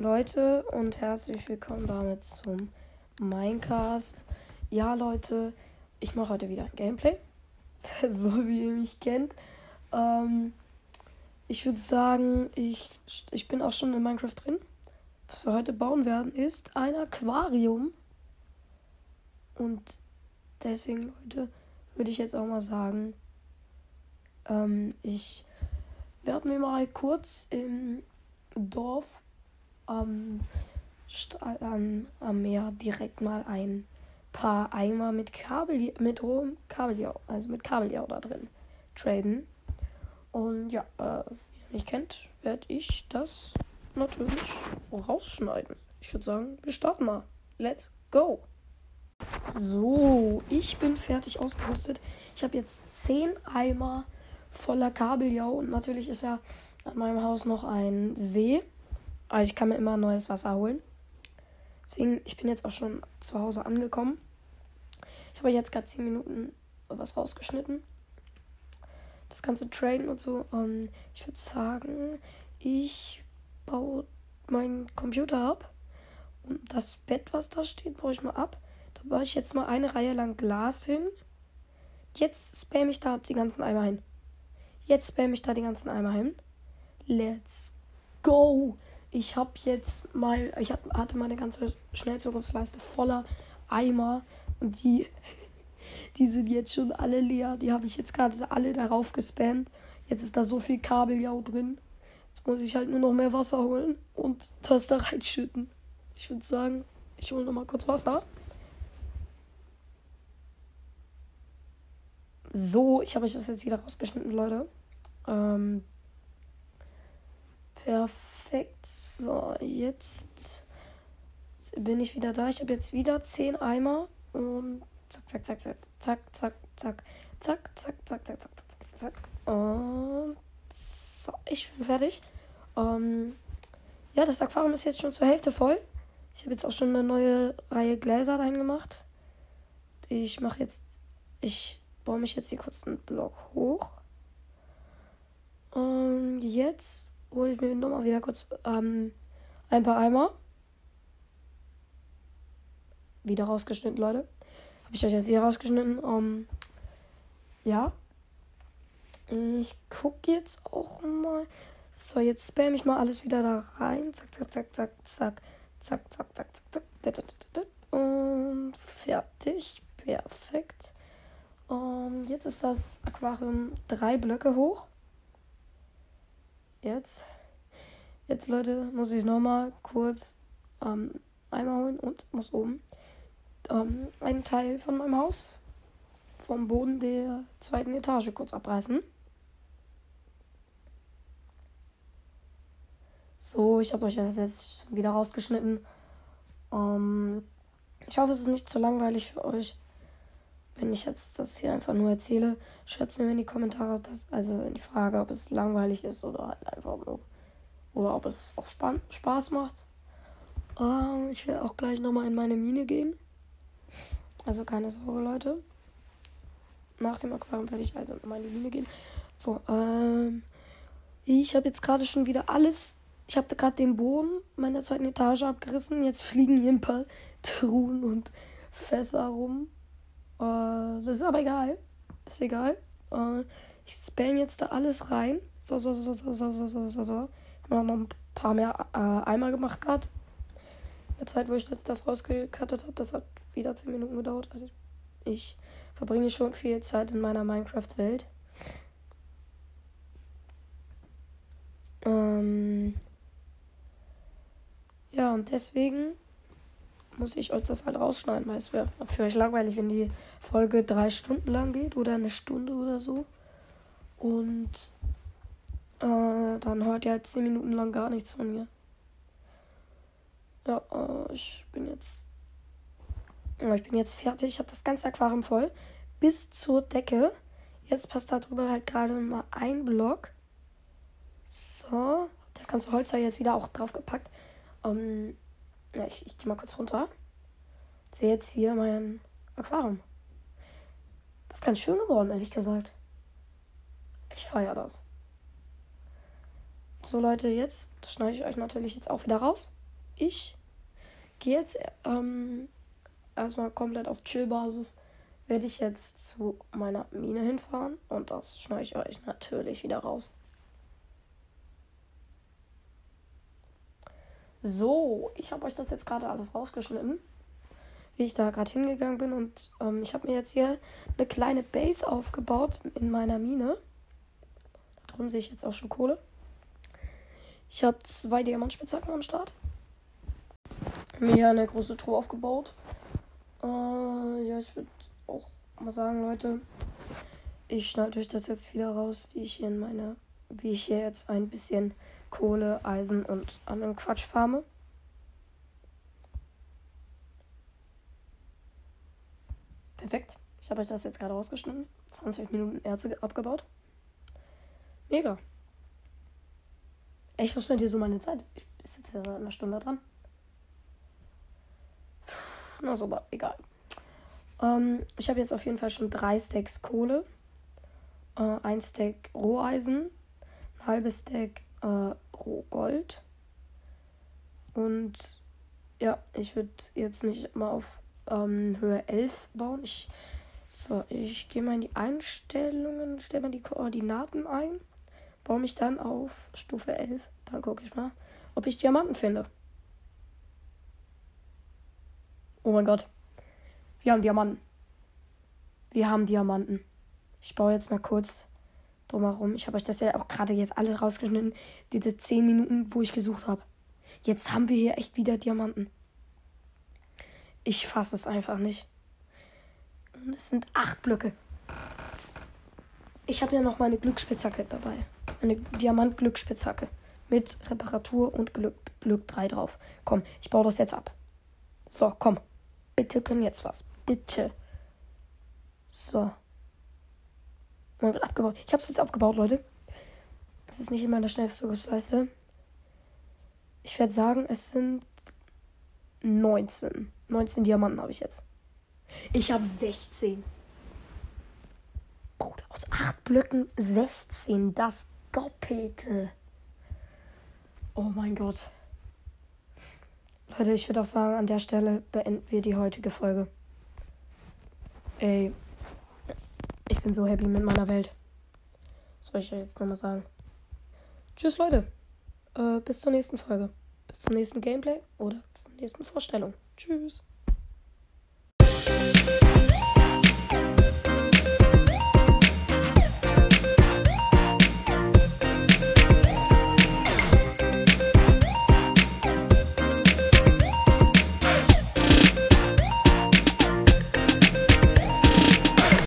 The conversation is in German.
Leute und herzlich willkommen damit zum Minecast. Ja Leute, ich mache heute wieder ein Gameplay, so wie ihr mich kennt. Ähm, ich würde sagen, ich, ich bin auch schon in Minecraft drin. Was wir heute bauen werden, ist ein Aquarium. Und deswegen, Leute, würde ich jetzt auch mal sagen, ähm, ich werde mir mal kurz im Dorf am, am, am Meer direkt mal ein paar Eimer mit Kabel mit rohem Kabeljau, also mit Kabeljau da drin traden. Und ja, äh, wie ihr mich kennt, werde ich das natürlich rausschneiden. Ich würde sagen, wir starten mal. Let's go! So, ich bin fertig ausgerüstet. Ich habe jetzt 10 Eimer voller Kabeljau und natürlich ist ja an meinem Haus noch ein See. Aber ich kann mir immer neues Wasser holen. Deswegen, ich bin jetzt auch schon zu Hause angekommen. Ich habe jetzt gerade 10 Minuten was rausgeschnitten. Das ganze Traden und so. Ähm, ich würde sagen, ich baue meinen Computer ab. Und das Bett, was da steht, baue ich mal ab. Da baue ich jetzt mal eine Reihe lang Glas hin. Jetzt spam ich da die ganzen Eimer hin. Jetzt spam ich da die ganzen Eimer hin. Let's go! Ich habe jetzt mal, ich hab, hatte meine ganze Schnellzugriffsleiste voller Eimer und die, die sind jetzt schon alle leer. Die habe ich jetzt gerade alle darauf gespammt. Jetzt ist da so viel Kabeljau drin. Jetzt muss ich halt nur noch mehr Wasser holen und das da reinschütten. Ich würde sagen, ich hole noch mal kurz Wasser. So, ich habe euch das jetzt wieder rausgeschnitten, Leute. Ähm, perfekt. So, jetzt bin ich wieder da. Ich habe jetzt wieder 10 Eimer. Und zack, zack, zack, zack, zack, zack, zack, zack, zack, zack, zack, zack, zack, zack. Und so, ich bin fertig. Ähm, ja, das Aquarium ist jetzt schon zur Hälfte voll. Ich habe jetzt auch schon eine neue Reihe Gläser dahin gemacht. Ich mache jetzt, ich baue mich jetzt hier kurz einen Block hoch. Und jetzt hole ich mir nochmal wieder kurz ähm, ein paar Eimer. Wieder rausgeschnitten, Leute. Habe ich euch jetzt hier rausgeschnitten. Um, ja. Ich gucke jetzt auch mal. So, jetzt spam ich mal alles wieder da rein. Zack, zack, zack, zack, zack. Zack, zack, zack, zack, zack. Und fertig. Perfekt. Und jetzt ist das Aquarium drei Blöcke hoch. Jetzt. Jetzt, Leute, muss ich nochmal kurz ähm, Eimer holen und muss oben ähm, einen Teil von meinem Haus vom Boden der zweiten Etage kurz abreißen. So, ich habe euch das jetzt wieder rausgeschnitten. Ähm, ich hoffe, es ist nicht zu langweilig für euch wenn ich jetzt das hier einfach nur erzähle, schreibt es mir in die Kommentare, ob das, also in die Frage, ob es langweilig ist oder halt einfach nur, oder ob es auch span Spaß macht. Ähm, ich werde auch gleich nochmal in meine Mine gehen. Also keine Sorge, Leute. Nach dem Aquarium werde ich also in die Mine gehen. So, ähm, ich habe jetzt gerade schon wieder alles. Ich habe gerade den Boden meiner zweiten Etage abgerissen. Jetzt fliegen hier ein paar Truhen und Fässer rum. Uh, das ist aber egal. Ist egal. Uh, ich spam jetzt da alles rein. So, so, so, so, so, so, so, so, so. Ich habe noch ein paar mehr äh, Eimer gemacht gerade. In der Zeit, wo ich das rausgekattet habe, das hat wieder 10 Minuten gedauert. Also ich verbringe schon viel Zeit in meiner Minecraft-Welt. Ähm ja, und deswegen muss ich euch das halt rausschneiden, weil es wäre für euch langweilig, wenn die Folge drei Stunden lang geht oder eine Stunde oder so. Und äh, dann hört ihr halt zehn Minuten lang gar nichts von mir. Ja, äh, ich bin jetzt. Ja, ich bin jetzt fertig. Ich habe das ganze Aquarium voll. Bis zur Decke. Jetzt passt da drüber halt gerade mal ein Block. So. Das ganze Holz habe ich jetzt wieder auch draufgepackt. Ähm, ja, ich, ich gehe mal kurz runter. Sehe jetzt hier mein Aquarium. Das ist ganz schön geworden, ehrlich gesagt. Ich feiere das. So Leute, jetzt schneide ich euch natürlich jetzt auch wieder raus. Ich gehe jetzt ähm, erstmal komplett auf Chill-Basis. Werde ich jetzt zu meiner Mine hinfahren und das schneide ich euch natürlich wieder raus. So, ich habe euch das jetzt gerade alles rausgeschnitten, wie ich da gerade hingegangen bin und ähm, ich habe mir jetzt hier eine kleine Base aufgebaut in meiner Mine. Da drüben sehe ich jetzt auch schon Kohle. Ich habe zwei Diamantspitzhacken am Start. Mir eine große Truhe aufgebaut. Äh, ja, ich würde auch mal sagen, Leute, ich schneide euch das jetzt wieder raus, wie ich hier in meine, wie ich hier jetzt ein bisschen Kohle, Eisen und anderen Quatsch farme. Perfekt. Ich habe euch das jetzt gerade rausgeschnitten. 20 Minuten Erze abgebaut. Mega. Ich verschwende hier so meine Zeit. Ich sitze ja eine Stunde dran. Na super, egal. Ähm, ich habe jetzt auf jeden Fall schon drei Stacks Kohle, äh, ein Stack Roheisen, ein halbes Stack äh, Rohgold. Und ja, ich würde jetzt nicht mal auf ähm, Höhe 11 bauen. Ich, so, ich gehe mal in die Einstellungen, stelle mal die Koordinaten ein baue mich dann auf Stufe 11. Dann gucke ich mal, ob ich Diamanten finde. Oh mein Gott. Wir haben Diamanten. Wir haben Diamanten. Ich baue jetzt mal kurz drumherum. Ich habe euch das ja auch gerade jetzt alles rausgeschnitten. Diese 10 Minuten, wo ich gesucht habe. Jetzt haben wir hier echt wieder Diamanten. Ich fasse es einfach nicht. Und es sind acht Blöcke. Ich habe ja noch meine Glücksspitzhacke dabei. Eine Diamant-Glücksspitzhacke. Mit Reparatur und Glück, Glück 3 drauf. Komm, ich baue das jetzt ab. So, komm. Bitte können jetzt was. Bitte. So. Man wird abgebaut. Ich habe es jetzt abgebaut, Leute. Es ist nicht immer der schnellste Leiste. Ich werde sagen, es sind 19. 19 Diamanten habe ich jetzt. Ich habe 16. Bruder, aus 8 Blöcken 16. Das Doppelte. Oh mein Gott. Leute, ich würde auch sagen, an der Stelle beenden wir die heutige Folge. Ey, ich bin so happy mit meiner Welt. Was soll ich euch jetzt nochmal sagen? Tschüss, Leute. Äh, bis zur nächsten Folge. Bis zum nächsten Gameplay oder zur nächsten Vorstellung. Tschüss.